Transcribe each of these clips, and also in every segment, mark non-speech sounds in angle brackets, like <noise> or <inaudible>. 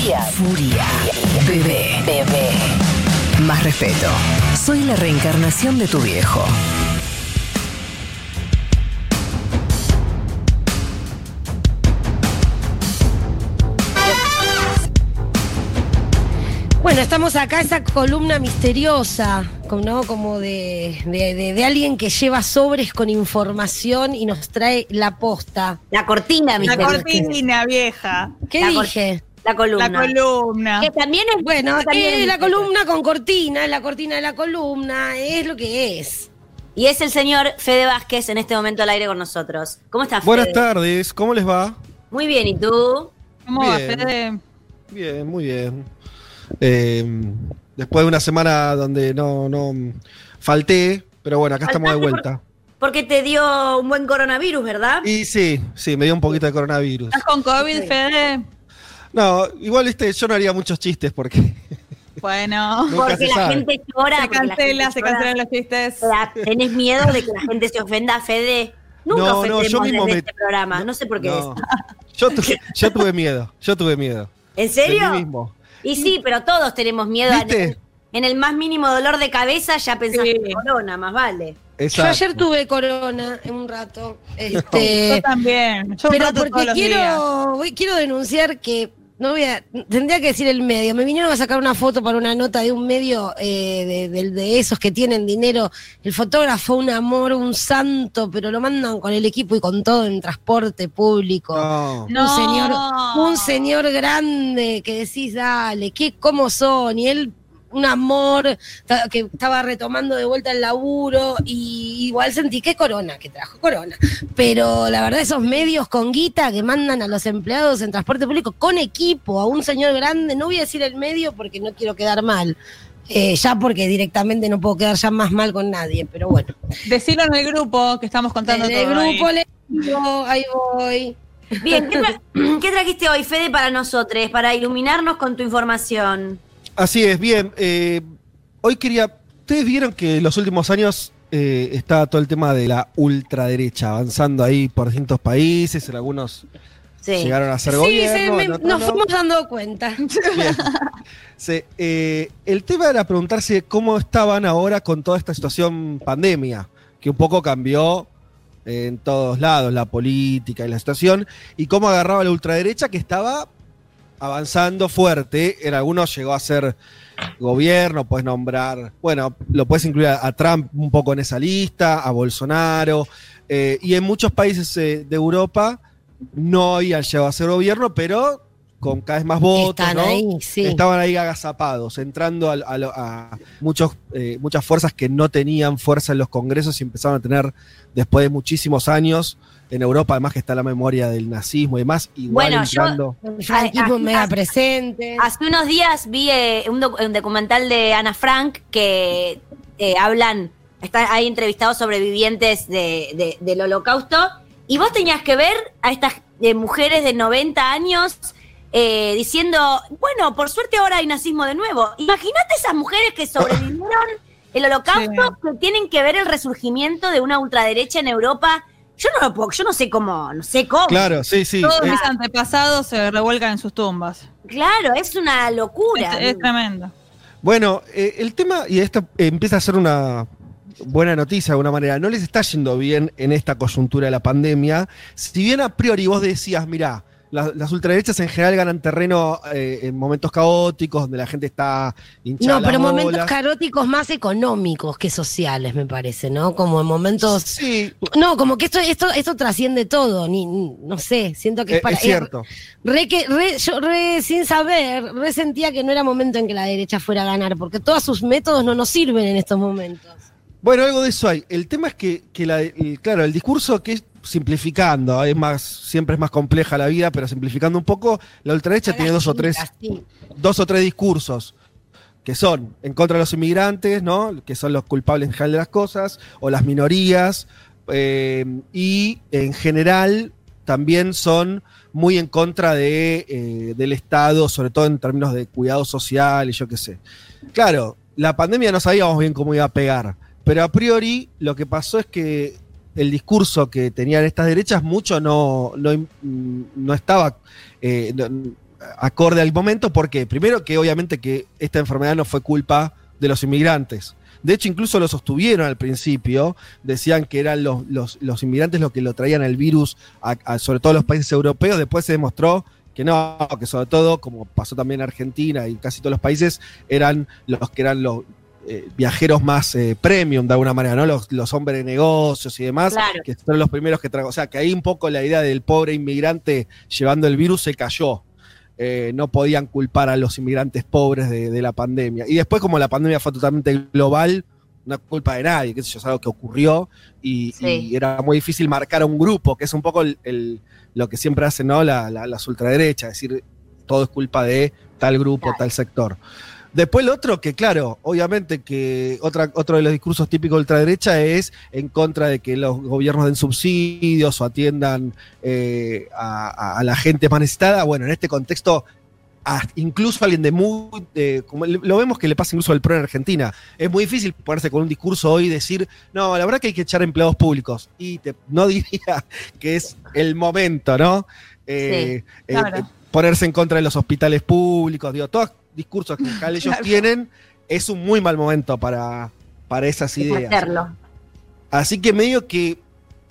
Furia. Furia. Bebé. Bebé. Más respeto. Soy la reencarnación de tu viejo. Bueno, estamos acá, esa columna misteriosa, como- ¿no? Como de, de- de- de alguien que lleva sobres con información y nos trae la posta. La cortina, La misteriosa. cortina vieja. ¿Qué La dije? La columna. La columna. Que también es. Bueno, también es la es- columna con cortina, es la cortina de la columna, es lo que es. Y es el señor Fede Vázquez en este momento al aire con nosotros. ¿Cómo estás, Buenas Fede? tardes, ¿cómo les va? Muy bien, ¿y tú? ¿Cómo va, Bien. Fede? Bien, muy bien. Eh, después de una semana donde no, no falté, pero bueno, acá estamos de vuelta. Porque te dio un buen coronavirus, ¿verdad? Y sí, sí, me dio un poquito de coronavirus. ¿Estás con COVID, Sí. Fede? No, igual este, yo no haría muchos chistes porque Bueno. <laughs> porque se la sabe. gente llora. Se la cancela, se cancelan los chistes. ¿Tenés miedo de que la gente se ofenda, Fede? Nunca No, no, ofendemos yo mismo desde me- este programa, no, sé por qué No. es. Yo, tu- yo tuve miedo, yo tuve miedo. ¿En De serio? mí mismo. Y sí, pero todos tenemos miedo. ¿Viste? En, en el más mínimo dolor de cabeza ya pensás Sí. que corona, más vale. Yo Exacto. ayer tuve corona en un rato. Yo Este, también. Yo un pero porque quiero, voy- quiero denunciar que no voy a, tendría que decir el medio. Me vinieron a sacar una foto para una nota de un medio eh, de, de- de esos que tienen dinero. El fotógrafo, un amor, un santo, pero lo mandan con el equipo y con todo en transporte público. No. No. Un señor, un señor grande que decís, dale, qué cómo son, y él un amor que estaba retomando de vuelta el laburo y igual sentí que corona, que trajo corona. Pero la verdad esos medios con guita que mandan a los empleados en transporte público con equipo a un señor grande, no voy a decir el medio porque no quiero quedar mal. eh, ya porque directamente no puedo quedar ya más mal con nadie, pero bueno. Decilo en el grupo que estamos contando En el todo ahí. grupo le digo, ahí voy. Bien, ¿qué, tra- <clears throat> qué trajiste hoy, Fede, para nosotros, para iluminarnos con tu información? Así es, bien. eh, hoy quería. Ustedes vieron que en los últimos años eh, está todo el tema de la ultraderecha avanzando ahí por distintos países, en algunos Sí. llegaron a ser Sí, gobierno. me- otros nos no. fuimos dando cuenta. Sí, eh, el tema era preguntarse cómo estaban ahora con toda esta situación pandemia, que un poco cambió en todos lados la política y la situación, y cómo agarraba la ultraderecha que estaba avanzando fuerte. En algunos llegó a ser gobierno, puedes nombrar, bueno, lo puedes incluir a, a Trump un poco en esa lista, a Bolsonaro, eh, y en muchos países eh, de Europa no habían llegado a ser gobierno, pero con cada vez más votos, Están ¿no? ahí, sí. Estaban ahí agazapados, entrando a muchos, eh, muchas fuerzas que no tenían fuerza en los congresos y empezaron a tener después de muchísimos años. En Europa, además, que está la memoria del nazismo y demás, igual Bueno, yo- entrando. El franquismo Ay, mega ah, presente. Hace unos días vi eh, un, doc- un documental de Ana Frank que eh, hablan, están ahí entrevistados sobrevivientes de- de- del holocausto, y vos tenías que ver a estas eh, mujeres de 90 años eh, diciendo, bueno, por suerte ahora hay nazismo de nuevo. Imagínate esas mujeres que sobrevivieron el holocausto, <laughs> que tienen que ver el resurgimiento de una ultraderecha en Europa. Yo no lo puedo, yo no sé cómo, no sé cómo. Claro, sí, sí. Todos Eh, mis antepasados se revuelcan en sus tumbas. Claro, es una locura. Es, es tremendo. Bueno, eh, el tema, y esto eh, empieza a ser una buena noticia de alguna manera, no les está yendo bien en esta coyuntura de la pandemia. Si bien a priori vos decías, mirá, la- las ultraderechas en general ganan terreno eh, en momentos caóticos donde la gente está hinchada. No, pero momentos bolas. caróticos más económicos que sociales, me parece, ¿no? Como en momentos. Sí, No, como que esto, esto, esto trasciende todo, ni, ni- no sé, siento que es eh, para. es cierto. Re que, re- yo re, sin saber, re sentía que no era momento en que la derecha fuera a ganar, porque todos sus métodos no nos sirven en estos momentos. Bueno, algo de eso hay. El tema es que, que la- el- claro, el discurso que simplificando, es más, siempre es más compleja la vida, pero simplificando un poco, la ultraderecha tiene dos o tres Sí. dos o tres discursos que son en contra de los inmigrantes, ¿no? Que son los culpables en general de las cosas, o las minorías, eh, y en general también son muy en contra de, eh, del Estado, sobre todo en términos de cuidado social y yo qué sé. Claro, la pandemia no sabíamos bien cómo iba a pegar, pero a priori lo que pasó es que el discurso que tenían estas derechas mucho no, no, no estaba eh, acorde al momento, porque primero que obviamente que esta enfermedad no fue culpa de los inmigrantes. De hecho, incluso lo sostuvieron al principio, decían que eran los, los- los inmigrantes los que lo traían el virus, sobre todo los países europeos, después se demostró que no, que sobre todo, como pasó también en Argentina y casi todos los países, eran los que eran los eh, viajeros más eh, premium de alguna manera, ¿no? Los, los hombres de negocios y demás, Claro. que son los primeros que traen. O sea, que ahí un poco la idea del pobre inmigrante llevando el virus se cayó. Eh, no podían culpar a los inmigrantes pobres de, de la pandemia. Y después, como la pandemia fue totalmente global, no es culpa de nadie, sé yo, es algo que ocurrió y, Sí. y era muy difícil marcar a un grupo, que es un poco el- el- lo que siempre hacen ¿no? la, la- las ultraderechas, decir todo es culpa de tal grupo, Claro. tal sector. Después lo otro, que claro, obviamente que otra, otro de los discursos típicos de ultraderecha es en contra de que los gobiernos den subsidios o atiendan eh, a, la gente más necesitada. Bueno, en este contexto, incluso alguien de muy... de- como lo vemos que le pasa incluso al PRO en Argentina. Es muy difícil ponerse con un discurso hoy y decir, no, la verdad que hay que echar empleados públicos. Y te- no <laughs> diría que es el momento, ¿no? Eh, eh, claro. eh, ponerse en contra de los hospitales públicos, digo, todos discursos que general <laughs> ellos Claro. tienen, es un muy mal momento para, para esas ideas. hacerlo. Así que medio que.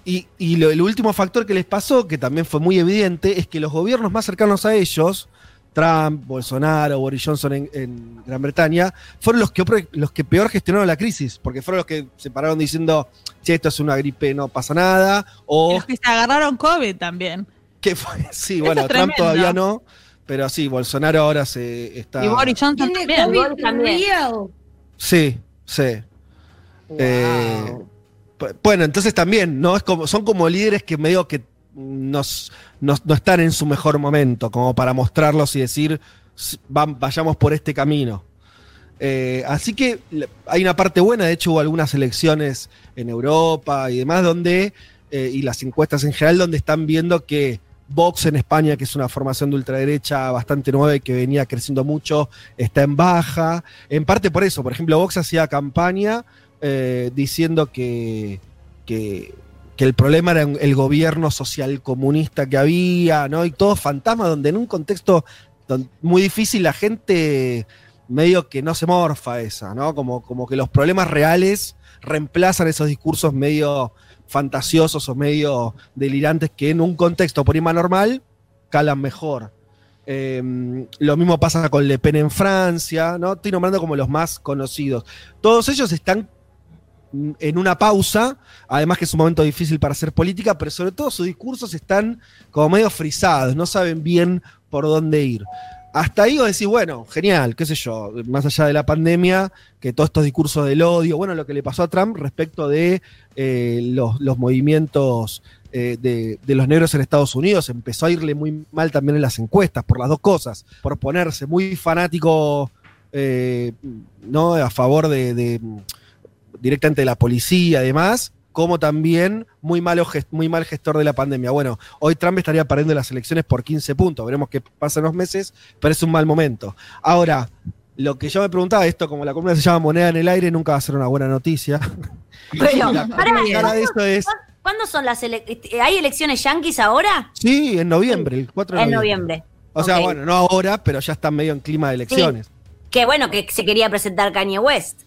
Y, y lo- el último factor que les pasó, que también fue muy evidente, es que los gobiernos más cercanos a ellos, Trump, Bolsonaro, Boris Johnson en, en Gran Bretaña, fueron los que, los que peor gestionaron la crisis, porque fueron los que se pararon diciendo, che, esto es una gripe, no pasa nada, Y o los que se agarraron COVID también. que fue, <laughs> sí, Eso bueno, Trump todavía no, pero sí, Bolsonaro ahora se está... Y Boris Johnson ¿Tiene también. COVID también. Sí, sí. Eh, Bueno, entonces también, ¿no? Es como, son como líderes que medio que nos, nos- no están en su mejor momento, como para mostrarlos y decir, "S- vam- vayamos por este camino. Eh, así que le- hay una parte buena, de hecho hubo algunas elecciones en Europa y demás, donde, eh, y las encuestas en general, donde están viendo que Vox en España, que es una formación de ultraderecha bastante nueva y que venía creciendo mucho, está en baja. En parte por eso, por ejemplo, Vox hacía campaña eh, diciendo que, que, que el problema era el gobierno social comunista que había, ¿no? Y todo fantasma, donde en un contexto muy difícil la gente medio que no se morfa esa, ¿no? Como, como que los problemas reales reemplazan esos discursos medio fantasiosos o medio delirantes que en un contexto por normal calan mejor. Eh, lo mismo pasa con Le Pen en Francia, ¿no? Estoy nombrando como los más conocidos. Todos ellos están en una pausa, además que es un momento difícil para hacer política, pero sobre todo sus discursos están como medio frisados, no saben bien por dónde ir. Hasta ahí vos decís, bueno, genial, qué sé yo, más allá de la pandemia, que todos estos discursos del odio, bueno, lo que le pasó a Trump respecto de eh, los, los movimientos eh, de, de los negros en Estados Unidos, empezó a irle muy mal también en las encuestas, por las dos cosas, por ponerse muy fanático, eh, ¿no? A favor de, de, directamente de la policía y demás, como también muy, malo, muy mal gestor de la pandemia. Bueno, hoy Trump estaría perdiendo las elecciones por 15 puntos, veremos qué pasa en los meses, pero es un mal momento. Ahora, lo que yo me preguntaba, esto como la columna se llama moneda en el aire, nunca va a ser una buena noticia. <laughs> Pero, La pará, cara de esto es, ¿cuándo son las elecciones? ¿Hay elecciones yanquis ahora? sí, en noviembre, el 4 de En noviembre. noviembre. O sea, bueno, no ahora, pero ya están medio en clima de elecciones. Qué bueno que se quería presentar Kanye West.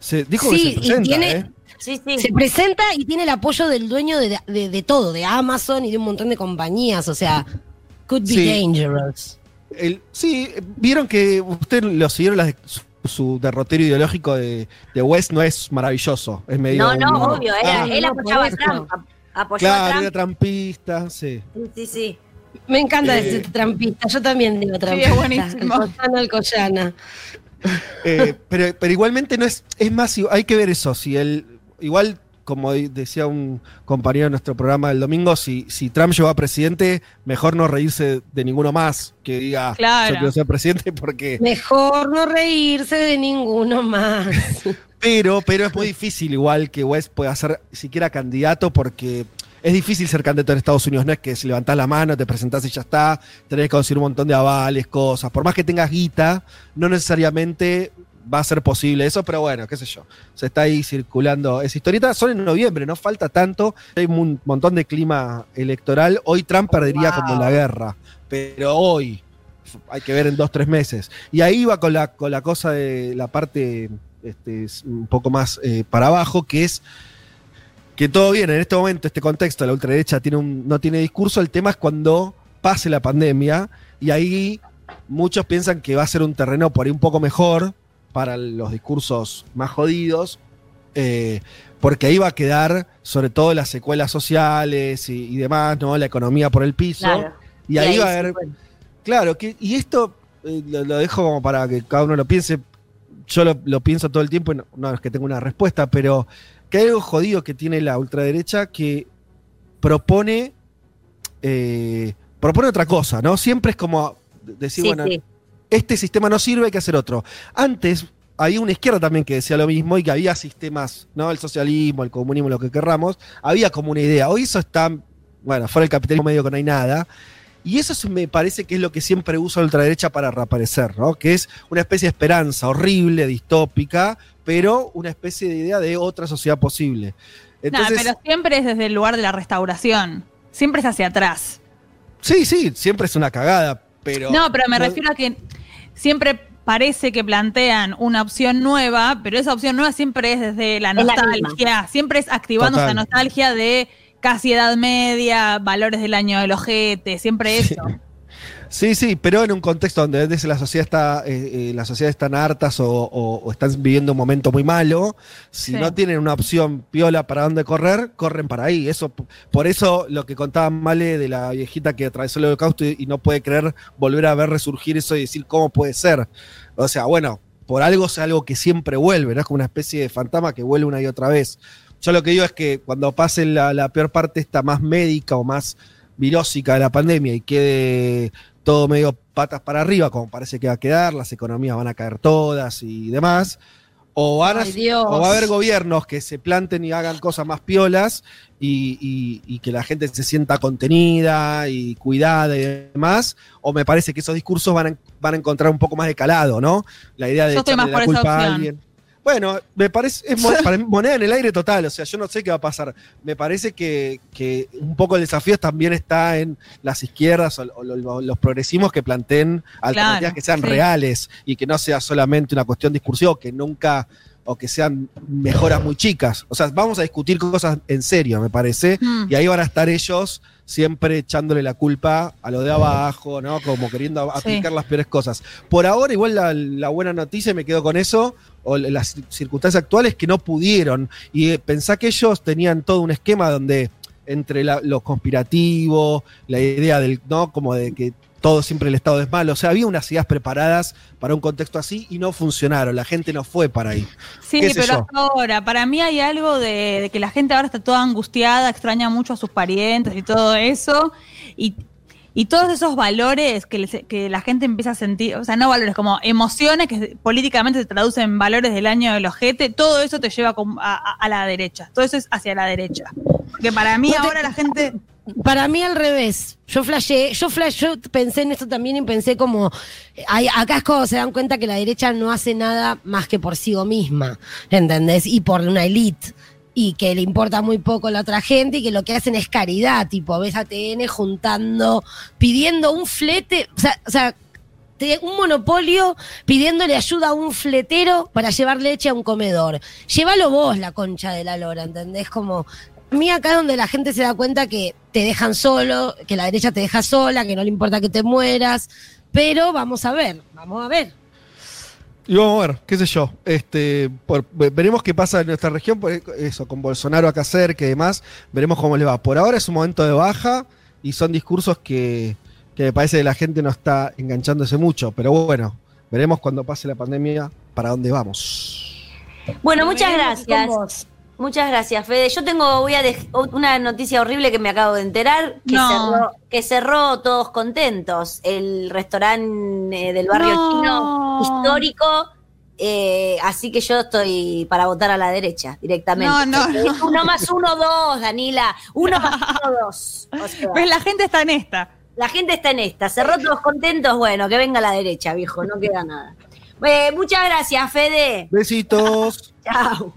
Se, dijo Sí, que y se presenta, tiene- ¿eh? Sí, sí. Se presenta y tiene el apoyo del dueño de, de- de todo, de Amazon y de un montón de compañías. O sea, could be Sí. dangerous. El- sí, vieron que usted lo siguieron las- su, su derrotero ideológico de, de West no es maravilloso, es medio No, no, un- obvio. Era, Ah, él no, apoyaba a Trump. Apoyó claro, a era trampista, sí. Sí, sí, sí. Me encanta Eh, ese trampista. Yo también digo trampista. es buenísimo. El Collana, el. Eh, pero, pero igualmente no es, es más, hay que ver eso, si él, igual como decía un compañero de nuestro programa del domingo, si, si Trump llegó a presidente, mejor no reírse de ninguno más que diga Claro. yo quiero ser presidente porque Mejor no reírse de ninguno más. <laughs> Pero, pero es muy difícil igual que West pueda ser siquiera candidato porque es difícil ser candidato en Estados Unidos. No es que si levantás la mano, te presentás y ya está, tenés que conseguir un montón de avales, cosas. Por más que tengas guita, no necesariamente va a ser posible eso, pero bueno, qué sé yo. Se está ahí circulando esa historieta. Son en noviembre, no falta tanto. Hay un montón de clima electoral. Hoy Trump perdería Wow. como la guerra, pero hoy. hay que ver en dos, tres meses. Y ahí va con la, con la cosa de la parte este, es un poco más eh, para abajo, que es que todo bien, en este momento, este contexto, la ultraderecha tiene un, no tiene discurso, el tema es cuando pase la pandemia y ahí muchos piensan que va a ser un terreno por ahí un poco mejor para los discursos más jodidos, eh, porque ahí va a quedar sobre todo las secuelas sociales y, y demás, ¿no? La economía por el piso. Claro. Y, ahí, va a haber. bueno. Claro, que, y esto eh, lo, lo dejo como para que cada uno lo piense. Yo lo, lo pienso todo el tiempo y no, no es que tenga una respuesta, pero que hay algo jodido que tiene la ultraderecha que propone. eh, propone otra cosa, ¿no? Siempre es como decir, Sí, bueno, sí. Este sistema no sirve, hay que hacer otro. Antes había una izquierda también que decía lo mismo y que había sistemas, ¿no? El socialismo, el comunismo, lo que querramos, había como una idea. Hoy eso está, bueno, fuera del capitalismo medio que no hay nada. Y eso me parece que es lo que siempre usa la ultraderecha para reaparecer, ¿no? Que es una especie de esperanza horrible, distópica, pero una especie de idea de otra sociedad posible. No, pero siempre es desde el lugar de la restauración. Siempre es hacia atrás. sí, sí, siempre es una cagada, pero... No, pero me no- refiero a que siempre parece que plantean una opción nueva, pero esa opción nueva siempre es desde la nostalgia, siempre es activando Total. esa nostalgia de casi edad media, valores del año del ojete, siempre Sí. eso. Sí, sí, pero en un contexto donde desde la sociedad está, eh, eh, las sociedades están hartas o, o- o están viviendo un momento muy malo, si Sí. no tienen una opción piola para dónde correr, corren para ahí. Eso, por eso lo que contaba Male de la viejita que atravesó el holocausto y, y no puede creer volver a ver resurgir eso y decir cómo puede ser. O sea, bueno, por algo es algo que siempre vuelve, ¿no? Es como una especie de fantasma que vuelve una y otra vez. Yo lo que digo es que cuando pase la, la peor parte esta más médica o más virósica de la pandemia y quede todo medio patas para arriba, como parece que va a quedar, las economías van a caer todas y demás, o, van a- Ay, o va a haber gobiernos que se planten y hagan cosas más piolas y, y- y que la gente se sienta contenida y cuidada y demás, o me parece que esos discursos van a, van a encontrar un poco más de calado, ¿no? La idea de Yo estoy la por esa culpa a alguien. Bueno, me parece, es mo- <laughs> para mí moneda en el aire total, o sea, yo no sé qué va a pasar. Me parece que, que un poco el desafío también está en las izquierdas o, o lo- lo- los progresismos que planteen alternativas Claro, que sean sí. reales y que no sea solamente una cuestión discursiva, que nunca, o que sean mejoras muy chicas. O sea, vamos a discutir cosas en serio, me parece, Mm. y ahí van a estar ellos siempre echándole la culpa a lo de abajo, ¿no? Como queriendo Sí. aplicar las peores cosas. Por ahora, igual la, la buena noticia, y me quedo con eso, o las circunstancias actuales que no pudieron. Y eh, pensá que ellos tenían todo un esquema donde entre la- lo conspirativo, la idea del, ¿no? Como de que todo siempre el Estado es malo. O sea, había unas ideas preparadas para un contexto así y no funcionaron. La gente no fue para ahí. Sí, pero yo. ahora, para mí hay algo de, de que la gente ahora está toda angustiada, extraña mucho a sus parientes y todo eso. Y, y todos esos valores que, les- que la gente empieza a sentir, o sea, no valores, como emociones que políticamente se traducen en valores del año del ojete, todo eso te lleva a, a- a la derecha. Todo eso es hacia la derecha. Porque para mí No te- ahora la gente. Para mí al revés. Yo flashé, yo flash, yo pensé en esto también y pensé como, hay- acá es cuando se dan cuenta que la derecha no hace nada más que por sí misma, ¿entendés? Y por una elite. Y que le importa muy poco a la otra gente y que lo que hacen es caridad, tipo, ves a TN juntando, pidiendo un flete, o sea, o sea un monopolio pidiéndole ayuda a un fletero para llevar leche a un comedor. Llévalo vos, la concha de la lora, ¿entendés? Como, mí acá es donde la gente se da cuenta que te dejan solo, que la derecha te deja sola, que no le importa que te mueras, pero vamos a ver, vamos a ver. Y vamos a ver, qué sé yo. Este, por- veremos qué pasa en nuestra región, por eso, con Bolsonaro acá cerca y demás. Veremos cómo le va. Por ahora es un momento de baja y son discursos que, que me parece que la gente no está enganchándose mucho. Pero bueno, veremos cuando pase la pandemia para dónde vamos. Bueno, muchas Con gracias. Muchas gracias, Fede. Yo tengo, voy a una noticia horrible que me acabo de enterar, que, No. cerró, que cerró Todos Contentos, el restaurante eh, del barrio No. chino histórico. eh, así que yo estoy para votar a la derecha directamente. No, no, Eh, no. Uno más uno, dos, Danila. Uno más uno, dos. O sea, Pues la gente está en esta. la gente está en esta. Cerró Todos Contentos, bueno, que venga a la derecha, viejo, no queda nada. Eh, muchas gracias, Fede. Besitos. Chao.